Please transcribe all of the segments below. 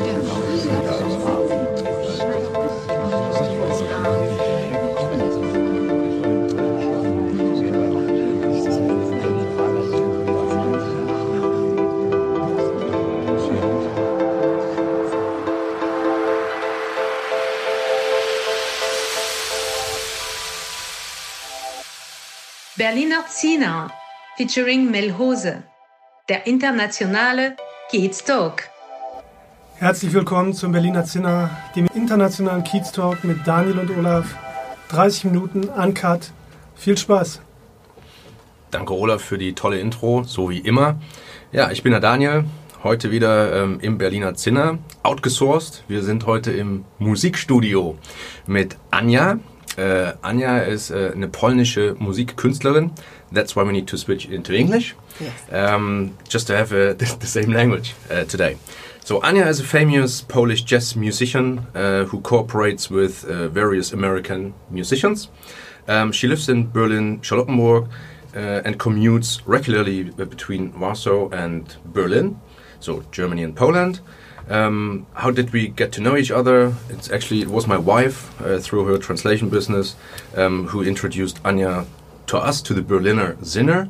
Ja. Berliner Zina featuring Melhose, der internationale Kiez Talk. Herzlich willkommen zum Berliner Zinner, dem internationalen Kiez Talk mit Daniel und Olaf. 30 Minuten, uncut. Viel Spaß. Danke, Olaf, für die tolle Intro, so wie immer. Ja, ich bin der Daniel, heute wieder ähm, im Berliner Zinner, outgesourced. Wir sind heute im Musikstudio mit Anja, Uh, Anja is uh, eine polnische Musikkünstlerin. That's why we need to switch into English. Yes. Um, just to have uh, the, the, same language uh, today. So Anya is a famous Polish jazz musician uh, who cooperates with uh, various American musicians. Um, she lives in Berlin, Charlottenburg, and commutes regularly between Warsaw and Berlin, so Germany and Poland. Um, how did we get to know each other? It's actually it was my wife uh, through her translation business um, who introduced Anya to us to the Berliner Zinner,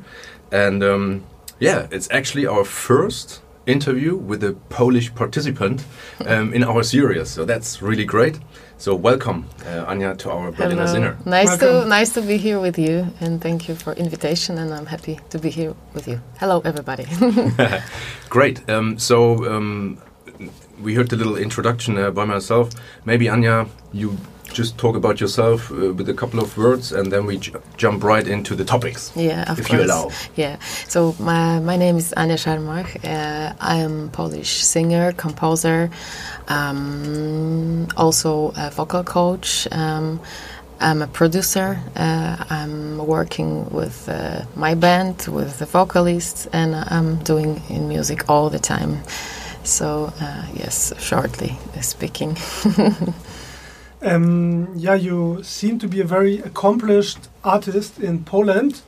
and um, yeah, it's actually our first interview with a Polish participant um, in our series. So that's really great. So welcome, uh, Anja, to our Berliner Hello. Zinner. Nice welcome. to nice to be here with you, and thank you for invitation. And I'm happy to be here with you. Hello, everybody. great. Um, so um, we heard the little introduction uh, by myself. Maybe Anya, you just talk about yourself uh, with a couple of words, and then we jump right into the topics. Yeah, if course. you allow. Yeah. So my my name is Anya Szarmach. Uh, I am Polish singer, composer, um, also a vocal coach. Um, I'm a producer. Uh, I'm working with uh, my band, with the vocalists, and I'm doing in music all the time. So uh, yes, shortly speaking. um, yeah, you seem to be a very accomplished artist in Poland.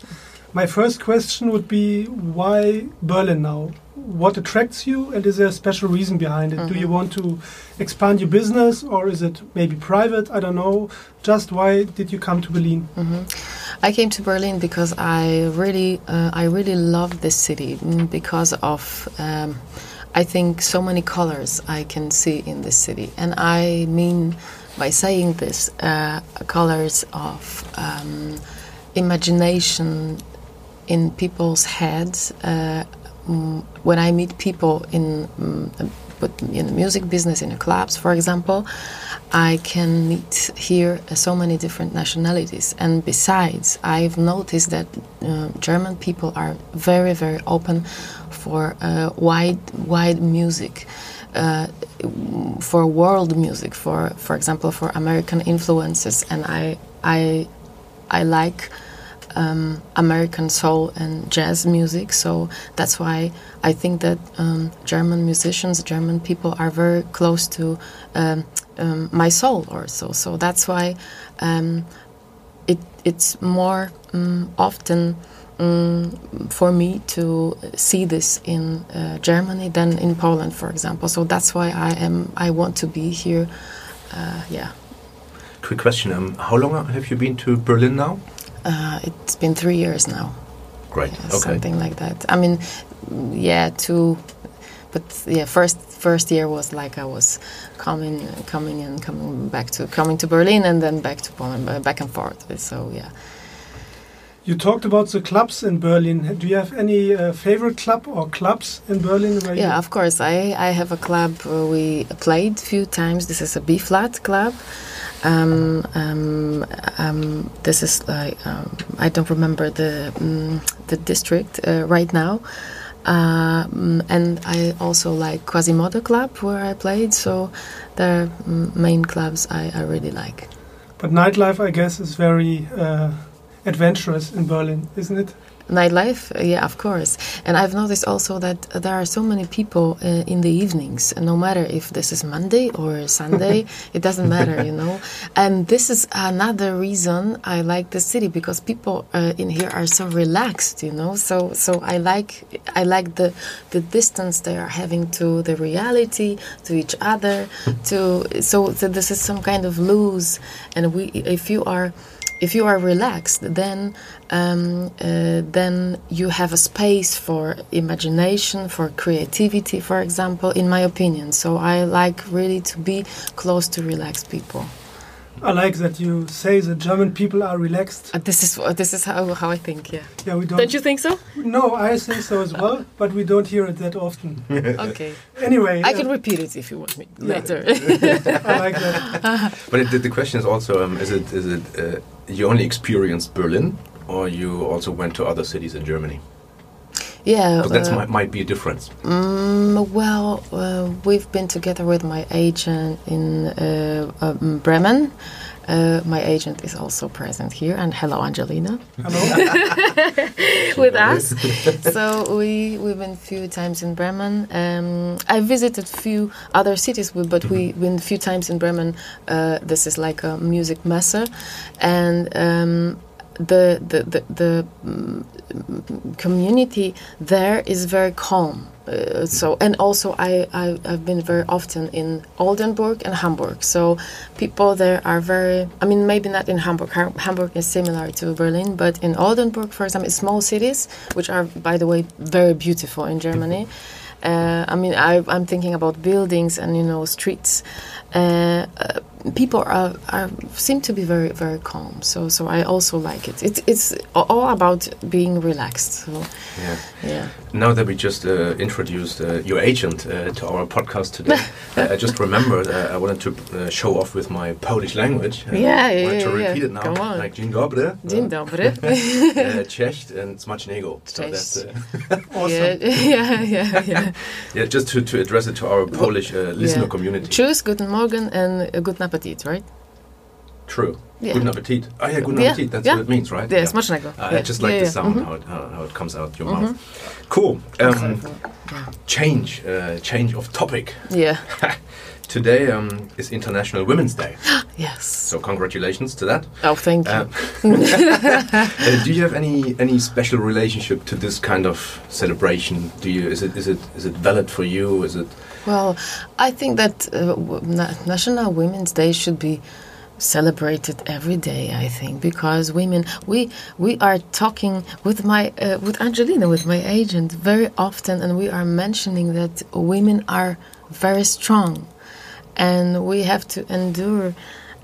My first question would be why Berlin now? What attracts you, and is there a special reason behind it? Mm -hmm. Do you mm-hmm. want to expand your business, or is it maybe private? I don't know. Just why did you come to Berlin? Mm -hmm. I came to Berlin because I really, uh, I really love this city mm, because of. Um, I think so many colors I can see in this city, and I mean by saying this, uh, colors of um, imagination in people's heads. Uh, when I meet people in, um, in the music business, in the clubs, for example, I can meet here uh, so many different nationalities. And besides, I've noticed that uh, German people are very, very open for uh, wide wide music. Uh, for world music, for for example, for American influences, and I I I like um, American soul and jazz music, so that's why I think that um, German musicians, German people, are very close to um, um my soul, also. So that's why um, it it's more um, often for me to see this in uh, Germany than in Poland, for example. So that's why I am. I want to be here. Uh, yeah. Quick question: How long have you been to Berlin now? Uh, it's been three years now. Great. Yeah, okay. Something like that. I mean, yeah, two. But yeah, first first year was like I was coming, coming and coming back to coming to Berlin and then back to Poland, back and forth. So yeah. You talked about the clubs in Berlin. Do you have any uh, favorite club or clubs in Berlin? yeah, of course. I, I have a club we played a few times. This is a B flat club. Um, um, um, this is like um, I don't remember the um, the district uh, right now. Um, and I also like Quasimodo Club where I played. So the main clubs I, I really like. But nightlife, I guess, is very. Uh adventurous in Berlin, isn't it? Nightlife, uh, yeah, of course. And I've noticed also that there are so many people uh, in the evenings, no matter if this is Monday or Sunday, it doesn't matter, you know. And this is another reason I like the city because people uh, in here are so relaxed, you know. So, so I like, I like the the distance they are having to the reality, to each other, to so, so this is some kind of loose. And we, if you are if you are relaxed, then um, uh, then you have a space for imagination, for creativity, for example. In my opinion, so I like really to be close to relaxed people. I like that you say that German people are relaxed. Uh, this is uh, this is how, how I think. Yeah. Yeah, we don't. Don't you think so? No, I think so as well, but we don't hear it that often. okay. Anyway, I can uh, repeat it if you want me later. I like that. But it, the, the question is also: um, Is it is it uh, you only experienced Berlin, or you also went to other cities in Germany? yeah. That uh, might, might be a difference. Mm, well, uh, we've been together with my agent in uh, um, Bremen. Uh, my agent is also present here, and hello, Angelina, Hello. with us. so we we've been a few times in Bremen. Um, I visited few other cities, but we've been a few times in Bremen. Uh, this is like a music messe, and. Um, the the the, the mm, community there is very calm. Uh, so and also I, I I've been very often in Oldenburg and Hamburg. So people there are very. I mean, maybe not in Hamburg. Ham- Hamburg is similar to Berlin, but in Oldenburg, for example, small cities, which are by the way very beautiful in Germany. Uh, I mean, I, I'm thinking about buildings and you know streets. Uh, uh, people are, are seem to be very very calm. So so I also like it. It's it's all about being relaxed. So Yeah. yeah. Now that we just uh, introduced uh, your agent uh, to our podcast today, I just remembered uh, I wanted to uh, show off with my Polish language. Yeah, I yeah, to yeah, repeat yeah. it now. Come on. Like Dzień dobry. Dzień dobry. Cześć and Smacznego. So that's, uh, Awesome. Yeah, yeah, yeah, yeah. yeah, just to, to address it to our Polish uh, listener Yeah. community. Tschüss, guten Morgen, and uh, guten Appetit, right? True. Yeah. Guten Appetit. Oh yeah, guten Yeah, Appetit. That's yeah. what it means, right? Yeah, smacznego. Uh, Yeah, I just like the sound, Mhm. how, it, how, how it comes out your Mhm. mouth. Cool. Um, change, uh, change of topic. Yeah. Today um, is International Women's Day, Yes. so congratulations to that. Oh, thank you. Um, uh, do you have any any special relationship to this kind of celebration? Do you is it is it is it valid for you? Is it Well, I think that uh, National Women's Day should be celebrated every day. I think because women, we we are talking with my uh, with Angelina, with my agent, very often, and we are mentioning that women are very strong, and we have to endure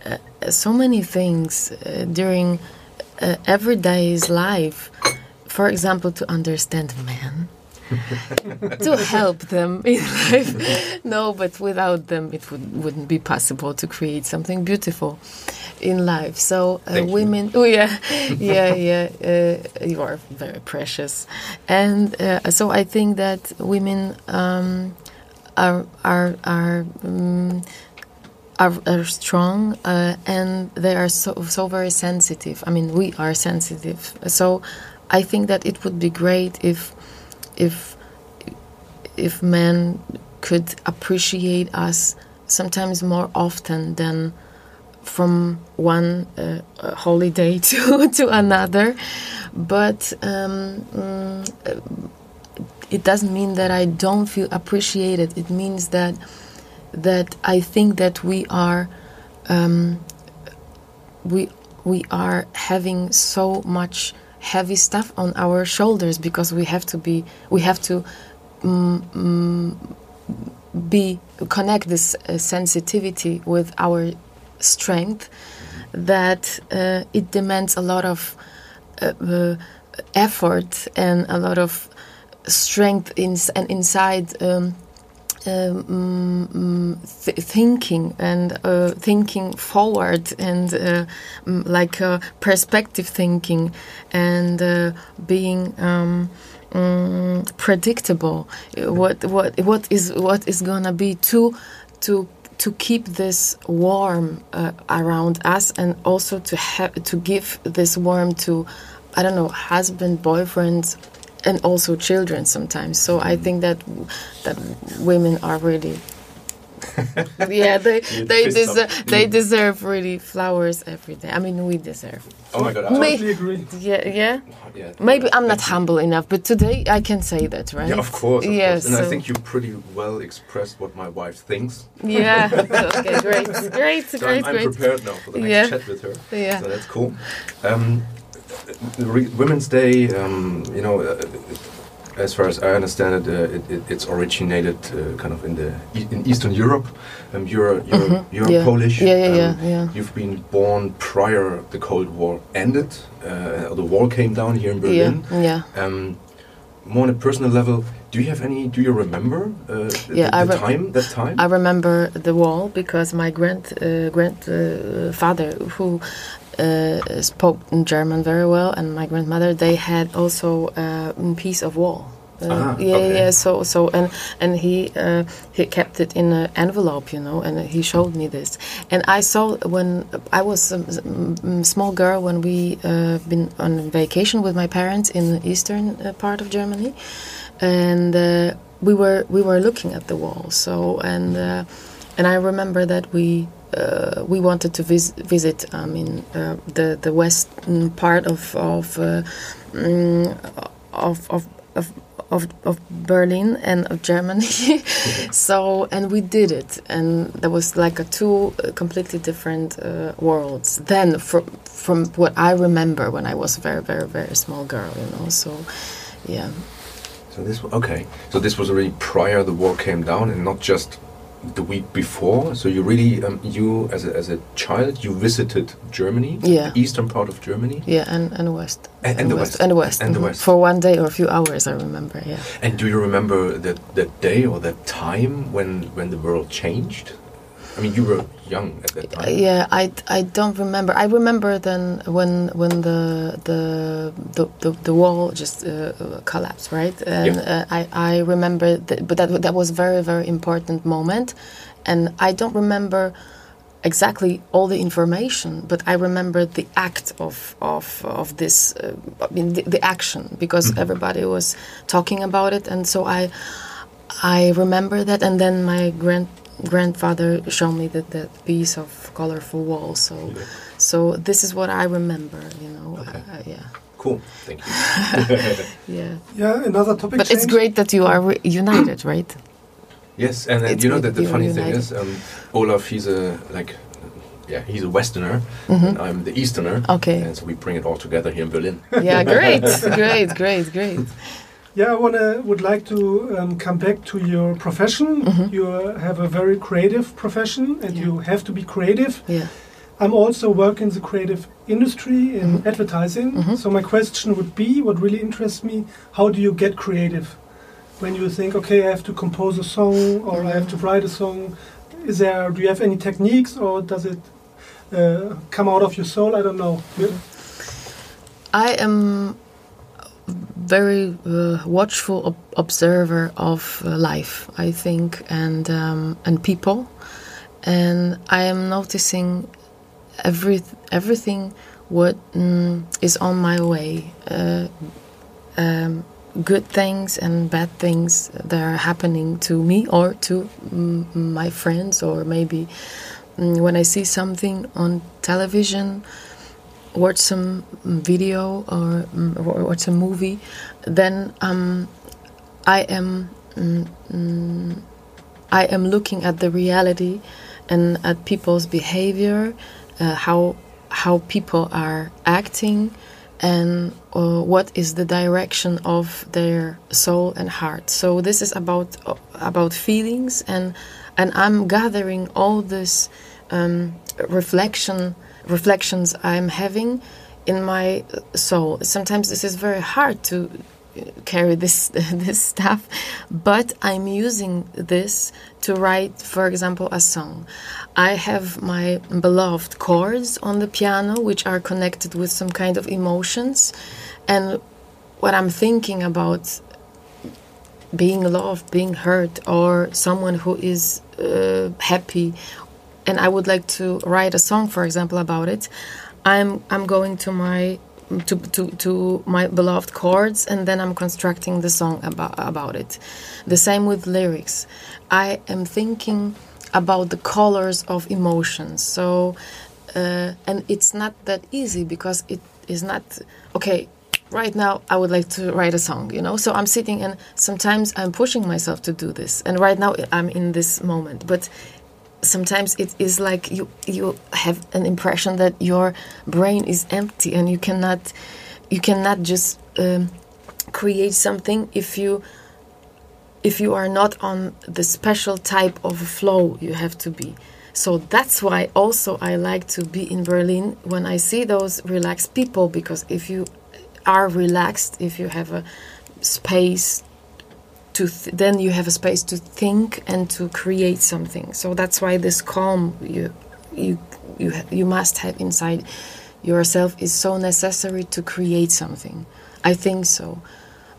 uh, so many things uh, during uh, everyday's life. For example, to understand men to help them in life. no, but without them, it would, wouldn't be possible to create something beautiful in life. So, uh, women, oh yeah, yeah, yeah, uh, you are very precious, and uh, so I think that women um, are are are. Um, are, are strong uh, and they are so so very sensitive. I mean, we are sensitive. So, I think that it would be great if if if men could appreciate us sometimes more often than from one uh, holiday to to another. But um, mm, it doesn't mean that I don't feel appreciated. It means that that I think that we are um, we we are having so much heavy stuff on our shoulders because we have to be we have to mm, mm, be connect this uh, sensitivity with our strength that uh, it demands a lot of uh, uh, effort and a lot of strength in, and inside um, um, mm, th- thinking and uh, thinking forward and uh, mm, like uh, perspective thinking and uh, being um, mm, predictable. What what what is what is gonna be to to to keep this warm uh, around us and also to have to give this warm to I don't know husband boyfriends and also children sometimes so I think that that women are really yeah they they deserve they deserve really flowers every day I mean we deserve Oh my god. I- May- Totally agree. yeah yeah yeah, maybe I'm not thank you. humble enough but today I can say that right Yeah, of course. Of Yes, course. And I think you pretty well expressed what my wife thinks. yeah okay great great So great I'm, I'm great prepared now for the next Yeah. chat with her. Yeah. So that's cool. Um, Women's Day, um, you know, uh, as far as I understand it, uh, it, it it's originated uh, kind of in the e- in Eastern Europe. Um, you're you're, Mhm. you're Yeah. Polish. Yeah, yeah, um, yeah, yeah. You've been born prior the Cold War ended. Uh, the wall came down here in Berlin. yeah Um, more on a personal level, do you have any? Do you remember uh, the, Yeah, I the re- time? That time? I remember the wall because my grand uh, grandfather, who uh, spoke German very well, and my grandmother, they had also uh, a piece of wall. Uh, Ah, yeah, okay. yeah. So, so, and and he uh, he kept it in an envelope, you know, and he showed me this. And I saw when I was a small girl when we uh, been on vacation with my parents in the eastern uh, part of Germany, and uh, we were we were looking at the wall. So and uh, and I remember that we uh, we wanted to vis- visit. I mean uh, the the western part of of uh, mm, of of. of of, of Berlin and of Germany, so and we did it, and there was like a two uh, completely different uh, worlds. Then, from from what I remember when I was a very very very small girl, you know, so yeah, So this okay. So this was already prior the war came down, and not just the week before. So you really, um, you as a, as a child, you visited Germany, Yeah. the eastern part of Germany, Yeah, and and west. And- and the west. And the west. And the west. For one day or a few hours, I remember. Yeah. and do you remember that that day or that time when when the world changed? I mean, you were young at that time. yeah, I, I don't remember. I remember then when when the the the, the, the wall just uh, collapsed, right? And Yeah. uh, I I remember, that, but that that was very very important moment, and I don't remember exactly all the information, but I remember the act of of of this, uh, I mean the, the action because everybody was talking about it, and so I I remember that, and then my grand grandfather showed me that that piece of colorful wall. So so this is what I remember, you know. Okay. Uh, yeah, Cool. Thank you. yeah. Yeah, another topic. But it's great that you are re- united, right? Yes, and, and you know that the you're funny thing is, um, Olaf, he's a like, yeah, he's a Westerner, and I'm the Easterner. Okay. And so we bring it all together here in Berlin. Yeah, great, great, great, great. Yeah, I wanna would like to um, come back to your profession. Mhm. You have a very creative profession, and Yeah. you have to be creative. Yeah. I'm also working in the creative industry in Mhm. advertising. Mhm. So my question would be, what really interests me, how do you get creative? When you think, okay, I have to compose a song or I have to write a song, is there? Do you have any techniques, or does it uh, come out of your soul? I don't know. You- I am very uh, watchful ob- observer of uh, life, I think, and um, and people, and I am noticing every everything what mm, is on my way. Uh, um, good things and bad things that are happening to me or to mm, my friends, or maybe mm, when I see something on television watch some video or, mm, or watch a movie, then um, I am mm, mm, I am looking at the reality and at people's behavior, uh, how how people are acting, and uh, what is the direction of their soul and heart. So this is about about feelings, and and I'm gathering all this um, reflection reflections I'm having in my soul. Sometimes this is very hard to carry this this stuff, but I'm using this to write, for example, a song. I have my beloved chords on the piano, which are connected with some kind of emotions, and what I'm thinking about being loved, being hurt, or someone who is uh, happy, and I would like to write a song, for example, about it, I'm I'm going to my to, to, to my beloved chords and then I'm constructing the song about, about it. The same with lyrics. I am thinking about the colors of emotions. So, uh, and it's not that easy because it is not, okay, right now I would like to write a song, you know? So I'm sitting and sometimes I'm pushing myself to do this. And right now I'm in this moment. But sometimes it is like you you have an impression that your brain is empty and you cannot you cannot just um, create something if you if you are not on the special type of flow you have to be. So that's why also i like to be in berlin when i see those relaxed people because if you are relaxed if you have a space to th- then you have a space to think and to create something. So that's why this calm you you you ha- you must have inside yourself is so necessary to create something. I think so,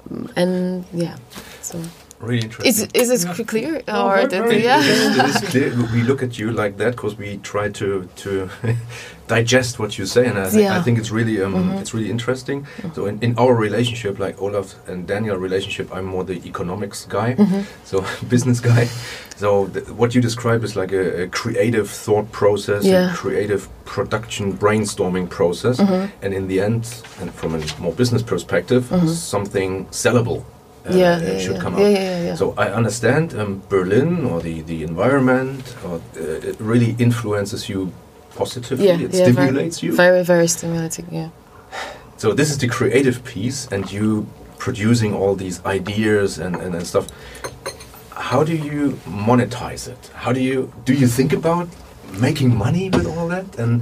mm, and yeah, so. Really interesting. Is, is it clear? No, or very- did- very yeah. it is clear. We look at you like that because we try to to digest what you say, and I, thi- I think it's really um, Mhm. it's really interesting. So in, in our relationship, like Olaf and Daniel relationship, I'm more the economics guy, Mhm. so business guy. So th- what you describe is like a, a creative thought process, Yeah. a creative production brainstorming process, Mhm. and in the end, and from a more business perspective, Mhm. something sellable. Uh, yeah, uh, yeah, should yeah. come yeah, out. yeah, yeah, yeah. So I understand um, Berlin or the, the environment or uh, it really influences you positively. yeah, it yeah, very- stimulates you. Very, very stimulating. Yeah. So this is the creative piece, and you producing all these ideas and, and, and stuff. How do you monetize it? How do you do you think about making money with all that? And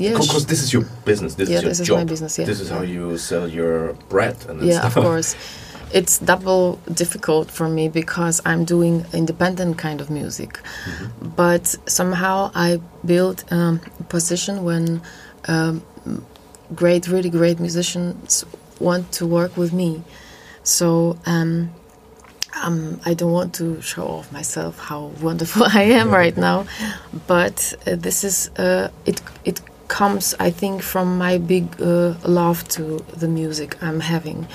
Yeah. because this is your business, this Yeah, is your this is job. my business, yeah. This is how you sell your bread and yeah of course it's double difficult for me because i'm doing independent kind of music Mm-hmm. but somehow i built um, a position when um, great really great musicians want to work with me so um, um, I don't want to show off myself how wonderful I am right now, but uh, this is uh, it. It comes, I think, from my big uh, love to the music I'm having,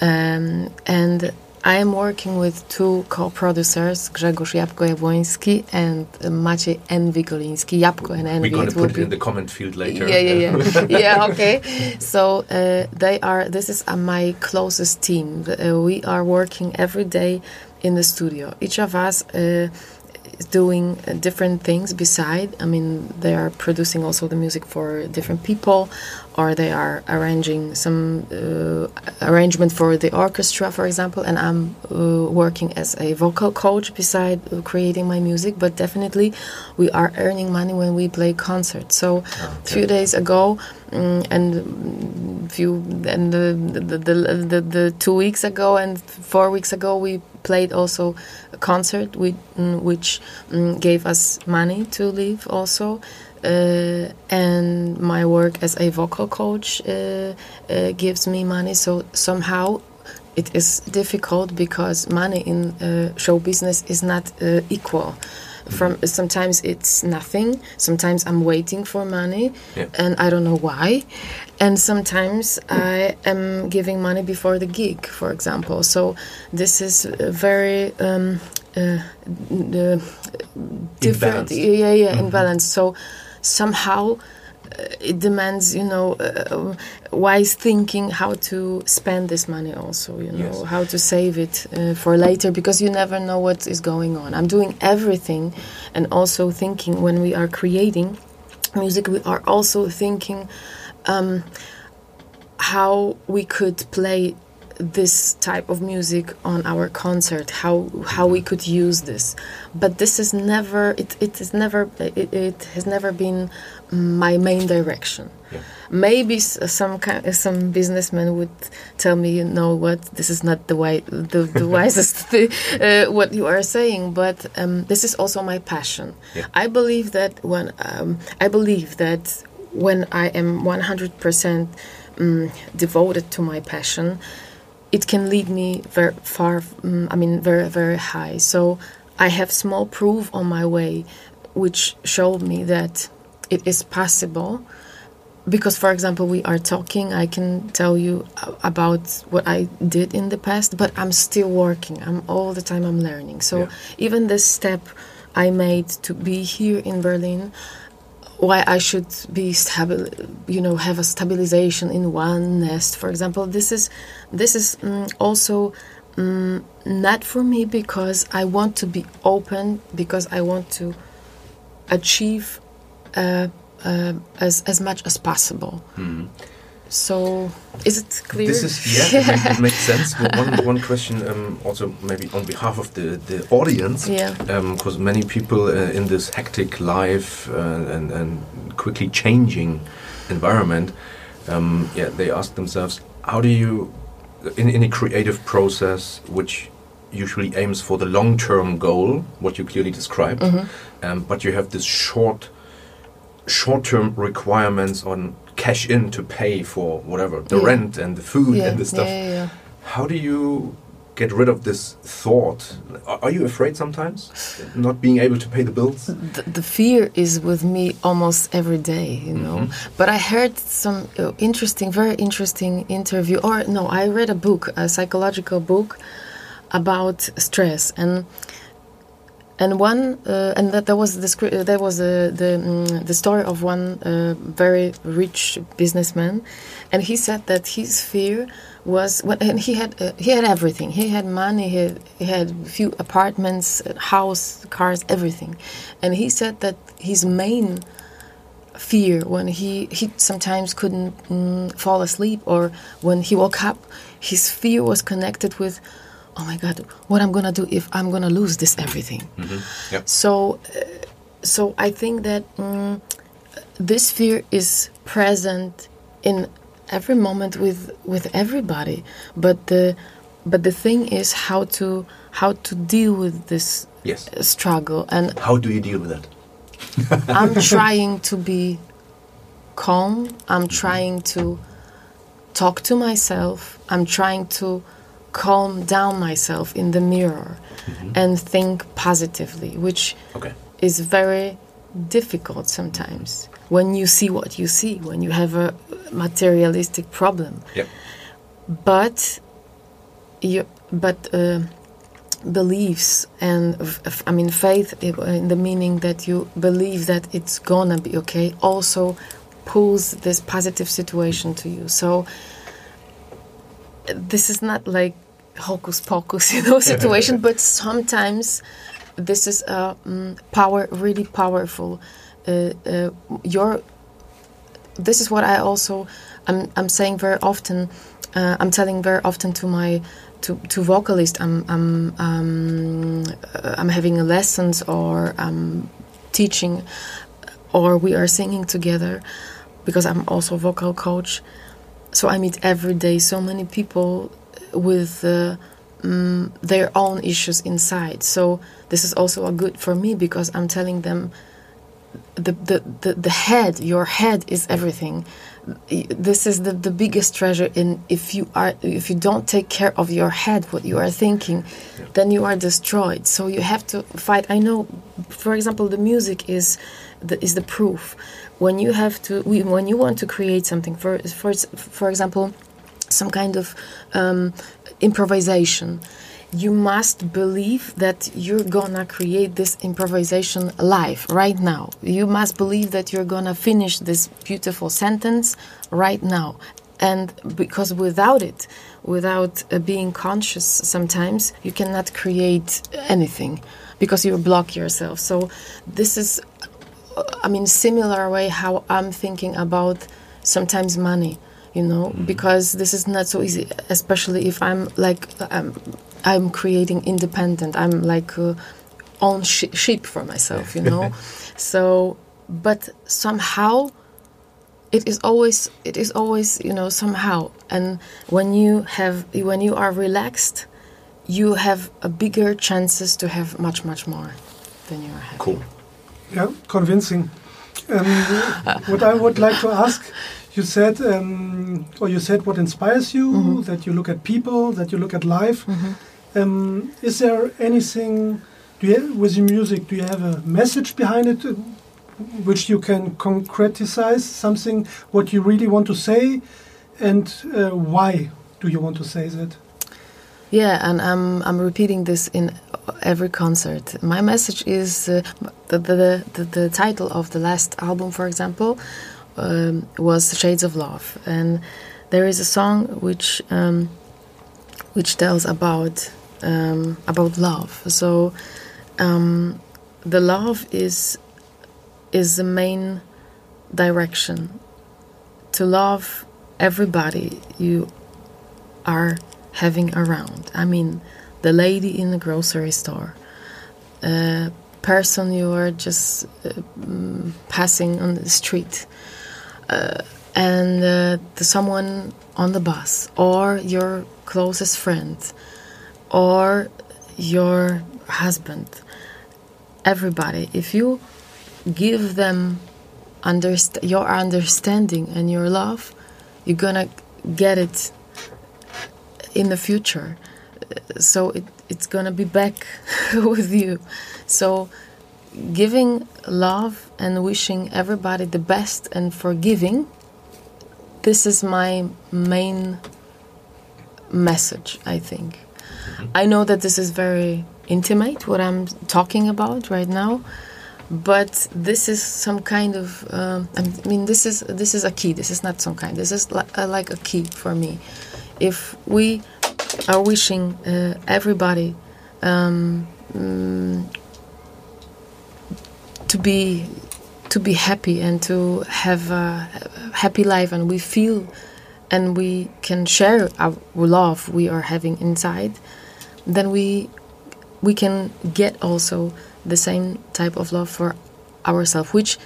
um, and I am working with two co-producers, Grzegorz Jabko-Jabłoński and uh, Maciej Envy Goliński. Jabko and Envy. We're going to put it be- in the comment field later. yeah, yeah, yeah, yeah. Okay. So uh, they are. This is uh, my closest team. Uh, we are working every day in the studio. Each of us. Is doing uh, different things beside. I mean they are producing also the music for different people or they are arranging some uh, arrangement for the orchestra for example and i'm uh, working as a vocal coach beside uh, creating my music. But definitely we are earning money when we play concerts. So a few days ago mm, and few and the the, the the the two weeks ago and four weeks ago we played also a concert with, mm, which mm, gave us money to live also uh, and my work as a vocal coach uh, uh, gives me money. So somehow it is difficult because money in uh, show business is not uh, equal from sometimes it's nothing. Sometimes i'm waiting for money Yeah. and i don't know why. And sometimes i am giving money before the gig for example. So this is very um, uh, uh, different. Yeah yeah Mhm. imbalance so somehow it demands you know uh, wise thinking how to spend this money also you know Yes. how to save it uh, for later because you never know what is going on i'm doing everything and also thinking when we are creating music we are also thinking um, how we could play this type of music on our concert how how we could use this but this is never it, it is never it, it has never been my main direction Yeah. maybe some kind some businessman would tell me you know what this is not the way the, the wisest th- uh, what you are saying but um, this is also my passion Yeah. i believe that when um, i believe that when i am 100% um, devoted to my passion it can lead me very far. mm, I mean, very very high. So I have small proof on my way, which showed me that it is possible. Because, for example, we are talking, I can tell you about what I did in the past, but I'm still working. I'm all the time I'm learning. So Yeah. even this step I made to be here in Berlin, why I should be stable, you know, have a stabilization in one nest, for example. This is this is mm, also mm, not for me because I want to be open because I want to achieve uh, uh, as as much as possible. So is it clear? This is yeah, it, it makes sense. But one one question um, also maybe on behalf of the the audience, Yeah. because many people uh, in this hectic life uh, and and quickly changing environment, um, yeah, they ask themselves, how do you, in in a creative process which usually aims for the long term goal, what you clearly described, um, but you have this short short-term requirements on cash in to pay for whatever the Yeah. rent and the food yeah, and the stuff. Yeah, how do you get rid of this thought? Are you afraid sometimes not being able to pay the bills? The, the fear is with me almost every day you know? But i heard some uh, interesting very interesting interview or no i read a book a psychological book about stress. And and one uh, and that there was the uh, there was uh, the mm, the story of one uh, very rich businessman. And he said that his fear was when and he had uh, he had everything. He had money he had, he had few apartments uh, house cars everything. And he said that his main fear when he he sometimes couldn't mm, fall asleep or when he woke up his fear was connected with oh my god what i'm gonna do if i'm gonna lose this everything Yep. so uh, so i think that mm, this fear is present in every moment with with everybody but the but the thing is how to how to deal with this yes struggle and how do you deal with that I'm trying to be calm. I'm trying to talk to myself. I'm trying to calm down myself in the mirror and think positively, which okay is very difficult sometimes when you see what you see, when you have a materialistic problem. yep But you, but uh, beliefs and f- I mean faith in the meaning that you believe that it's gonna be okay also pulls this positive situation to you. So uh, this is not like hocus pocus, you know, situation, but sometimes this is a mm, power, really powerful. Uh, uh, your this is what I also I'm I'm saying very often. Uh, I'm telling very often to my to to vocalists. I'm I'm um, uh, I'm having lessons or I'm teaching or we are singing together because I'm also vocal coach. So I meet every day so many people with uh, mm, their own issues inside. So this is also a good for me because I'm telling them the, the, the, the head, your head is everything. This is the, the biggest treasure in if you are if you don't take care of your head, what you are thinking, then you are destroyed. So you have to fight. I know, for example, the music is the, is the proof. When you have to, when you want to create something, for for for example, some kind of um, improvisation you must believe that you're gonna create this improvisation live right now. You must believe that you're gonna finish this beautiful sentence right now. And because without it without uh, being conscious sometimes you cannot create anything because you block yourself. So this is I mean, similar way how I'm thinking about sometimes money, you know, because this is not so easy, especially if I'm like um, I'm creating independent. I'm like uh, own sh- sheep for myself, you know. so, but somehow it is always it is always you know somehow and when you have when you are relaxed you have a bigger chances to have much much more than you are having cool Yeah, convincing. Um, what I would like to ask, you said, um, or you said what inspires you, Mhm. that you look at people, that you look at life. Mhm. Um, is there anything do you have, with your music? Do you have a message behind it, uh, which you can concretize? Something what you really want to say, and uh, why do you want to say that? Yeah, and I'm I'm repeating this in every concert. My message is uh, the, the, the the title of the last album, for example, um, was "Shades of Love," and there is a song which um, which tells about um, about love. So um, the love is is the main direction. To love everybody you are having around. I mean, the lady in the grocery store, a person you are just uh, passing on the street, uh, and uh, the someone on the bus, or your closest friend, or your husband. Everybody, if you give them underst- your understanding and your love, you're gonna get it in the future. So it, it's gonna be back with you. So giving love and wishing everybody the best and forgiving, this is my main message, I think. I know that this is very intimate, what I'm talking about right now, but this is some kind of. Um, I mean, this is this is a key. This is not some kind. This is li- uh, like a key for me. If we are wishing uh, everybody um, mm, to be to be happy and to have a happy life, and we feel and we can share our love we are having inside, then we we can get also the same type of love for ourselves, which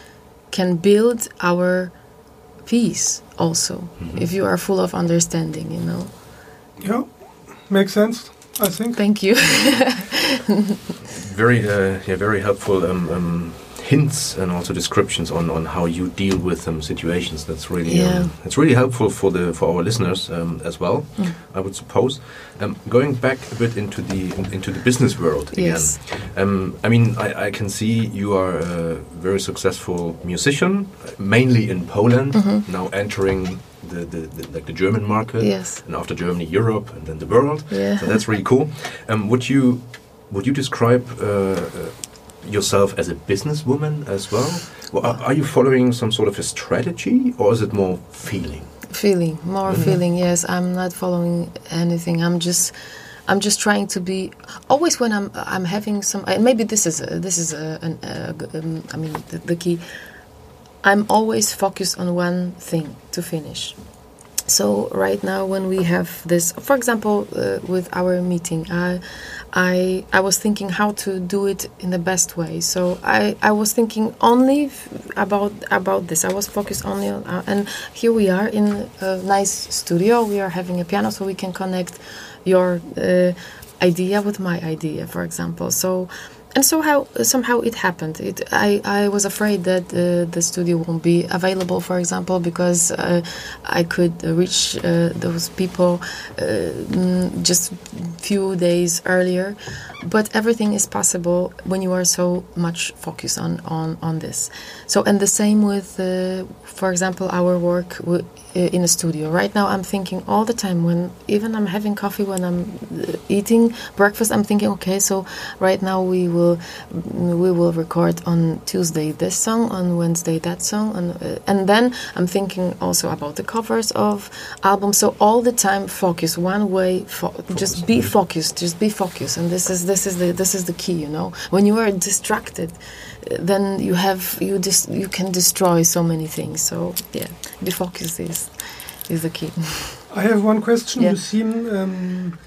can build our peace also. If you are full of understanding, you know. Yeah, makes sense. I think. Thank you. Very, uh, yeah, very helpful um, um, hints and also descriptions on, on how you deal with um, situations. That's really, Yeah. um, it's really helpful for the for our listeners um, as well. Mm. I would suppose. Um, going back a bit into the into the business world again. Yes. Um, I mean, I, I can see you are a very successful musician, mainly in Poland. Mhm. Now entering the, the, the like the German market, Yes. and after Germany, Europe, and then the world. Yeah. So that's really cool. Um, would you would you describe uh, uh, yourself as a businesswoman as well? well are, are you following some sort of a strategy, or is it more feeling? feeling more Mhm. feeling yes i'm not following anything i'm just i'm just trying to be always when i'm i'm having some maybe this is a, this is a, an, g- um, i mean the, the key i'm always focused on one thing to finish so right now when we have this for example uh, with our meeting i i i was thinking how to do it in the best way. So i i was thinking only about about this. I was focused only on uh, and here we are in a nice studio. We are having a piano so we can connect your uh, idea with my idea for example. So and so how somehow it happened. It, I, I was afraid that uh, the studio won't be available, for example, because uh, I could reach uh, those people uh, just few days earlier. But everything is possible when you are so much focused on on, on this. So and the same with, uh, for example, our work in a studio. Right now, I'm thinking all the time when even I'm having coffee, when I'm uh, eating breakfast, I'm thinking, okay, so right now we will we will record on Tuesday this song, on Wednesday that song, and uh, and then I'm thinking also about the covers of albums. So all the time, focus one way. Fo- just be focused. Just be focused, and this is this is the this is the key. You know, when you are distracted, uh, then you have you dis- you can destroy so many things. So yeah, be focused is is the key. I have one question. Yeah. You seem um,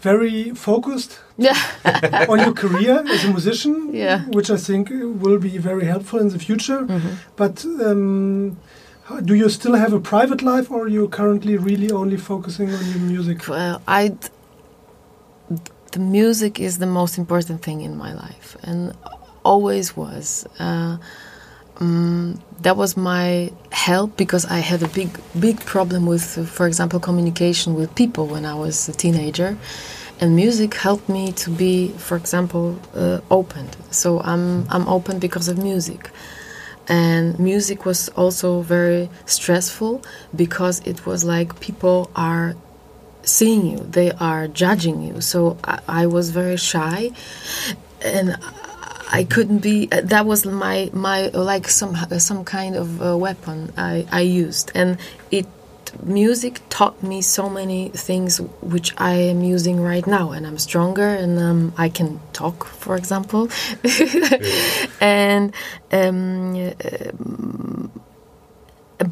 very focused on your career as a musician, Yeah. which I think will be very helpful in the future. Mhm. But um, do you still have a private life, or are you currently really only focusing on your music? Well, I. The music is the most important thing in my life, and always was. Uh, um, that was my help because I had a big, big problem with, for example, communication with people when I was a teenager, and music helped me to be, for example, uh, open. So I'm I'm open because of music, and music was also very stressful because it was like people are seeing you, they are judging you. So I, I was very shy, and I couldn't be. Uh, that was my my like some some kind of uh, weapon I I used, and it music taught me so many things which I am using right now, and I'm stronger, and um, I can talk, for example, and. Um,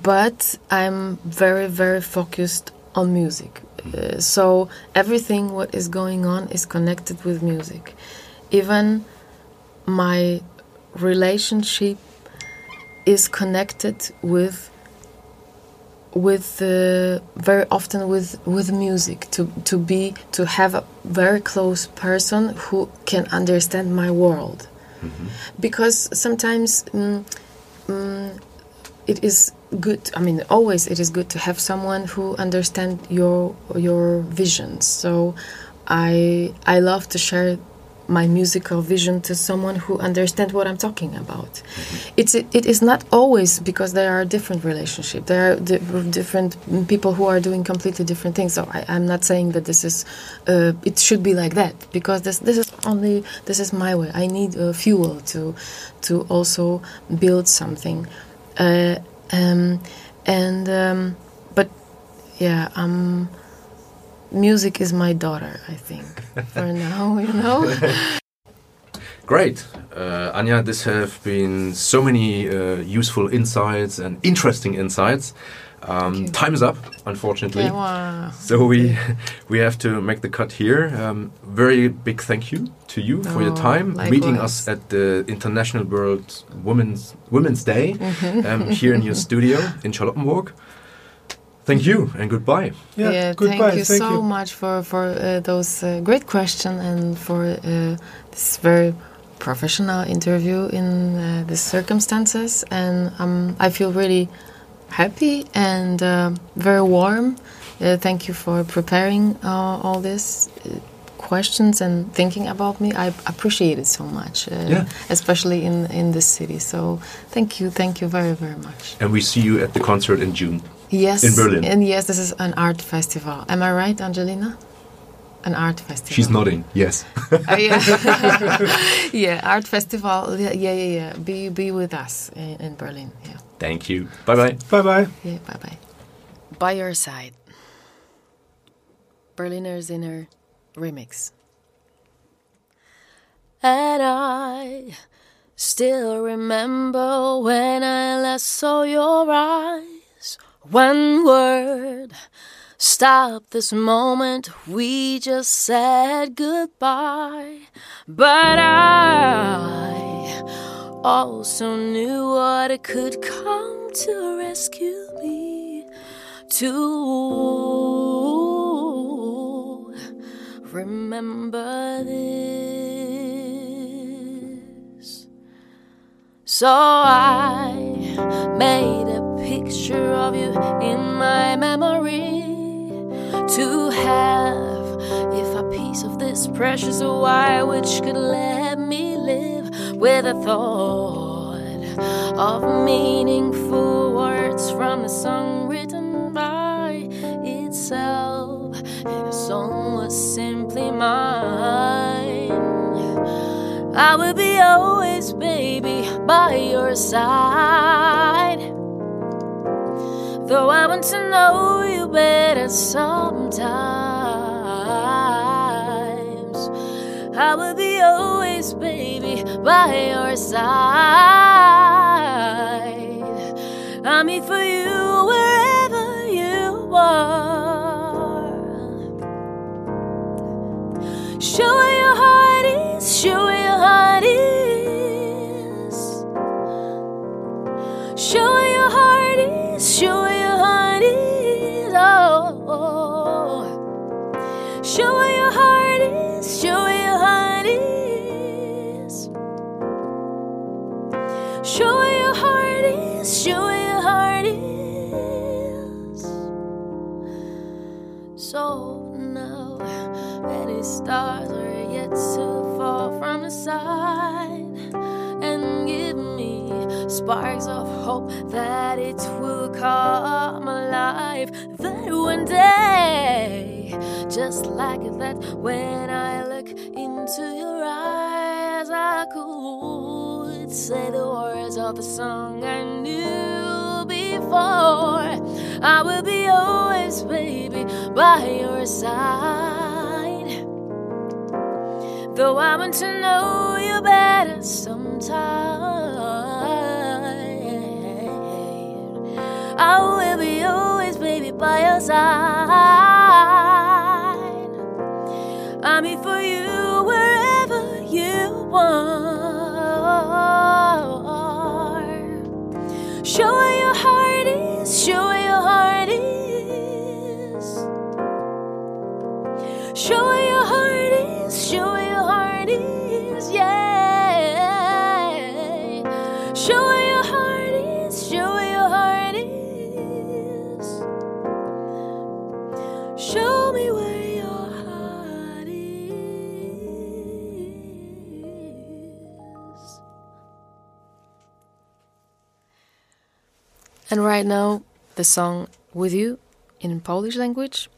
but I'm very, very focused on music. Uh, so everything what is going on is connected with music. Even my relationship is connected with with uh, very often with with music. To to be to have a very close person who can understand my world. Mm-hmm. because sometimes um, um, it is good i mean always it is good to have someone who understand your your visions so i i love to share my musical vision to someone who understands what I'm talking about. Mm-hmm. It's it, is not always because there are different relationships. There are di- different people who are doing completely different things. So I, am not saying that this is uh, it should be like that because this this is only this is my way. I need uh, fuel to to also build something, uh, um, and um, but yeah um music is my daughter, I think, for now, you know. Great. Uh, Anja, this have been so many uh, useful insights and interesting insights. Um, time is up, unfortunately. Yeah, wow. So we we have to make the cut here. Um, very big thank you to you for oh, your time, likewise. meeting us at the International World Women's Women's Day um, here in your studio in Charlottenburg. Thank you and goodbye. Yeah, yeah goodbye. Thank you thank so you. much for for uh, those uh, great questions and for uh, this very professional interview in uh, these circumstances. And um, I feel really happy and uh, very warm. Uh, thank you for preparing all these questions and thinking about me. I appreciate it so much, yeah. especially in in this city. So thank you, thank you very very much. And we see you at the concert in June. Yes. In Berlin. And yes, this is an art festival. Am I right, Angelina? An art festival. She's nodding. Yes. uh, yeah. yeah, art festival. Yeah, yeah, yeah. yeah. Be be with us in, in Berlin. Yeah. Thank you. Bye bye. Bye bye. Yeah. Bye bye. By your side. Berliner Zinner remix. And I still remember when I last saw your eyes one word, stop this moment. We just said goodbye. But I also knew what it could come to rescue me. To remember this. So I made a picture of you in my memory. To have if a piece of this precious wire which could let me live with a thought of meaningful words from a song written by itself. And a song was simply mine. I will be always baby by your side Though I want to know you better sometimes, I will be always, baby, by your side. I'm here for you wherever you are. Show sparks of hope that it will come alive. That one day, just like that, when I look into your eyes, I could say the words of the song I knew before. I will be always, baby, by your side. Though I want to know you better sometime, I will be always, baby, by your side. I'm here for you wherever you are. Show right now, the song with you in Polish language,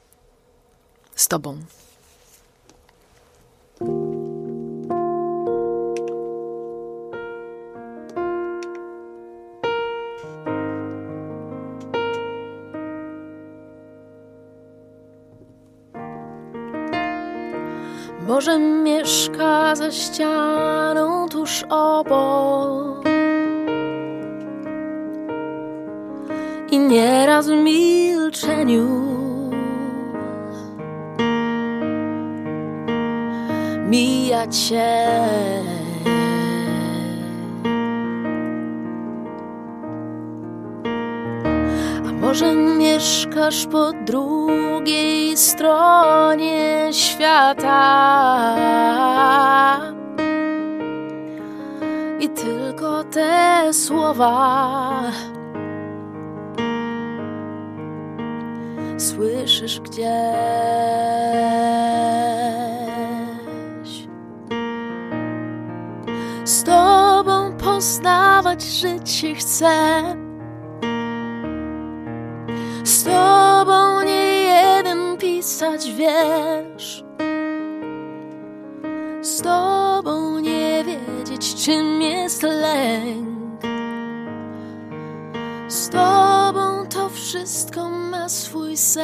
tobą. Może mieszka za ścianą tuż obok I nieraz w milczeniu. Mija cię. A może mieszkasz po drugiej stronie świata? I tylko te słowa słyszysz gdzieś. Z tobą poznawać życie chcę. Z tobą nie jeden pisać wiersz Z tobą nie wiedzieć czym jest lęk Z tobą to wszystko ma swój sens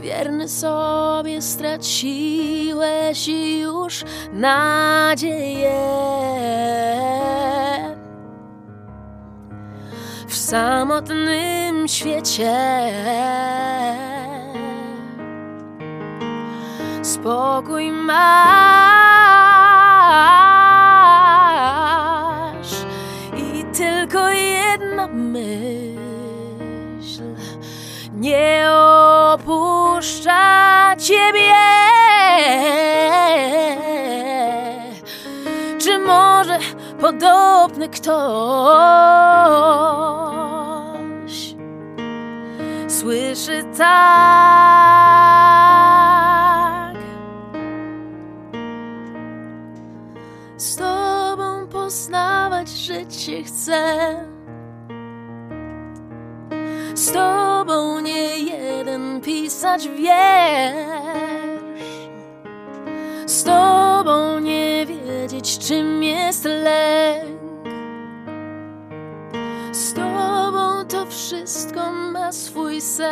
Wierny sobie straciłeś już nadzieję w samotnym świecie. Spokój masz ciebie. Czy może podobny ktoś słyszy tak? Z tobą poznawać życie chcę. Z tobą nie jeden pisać wiersz. Z tobą nie wiedzieć, czym jest lęk. Z tobą to wszystko ma swój sens.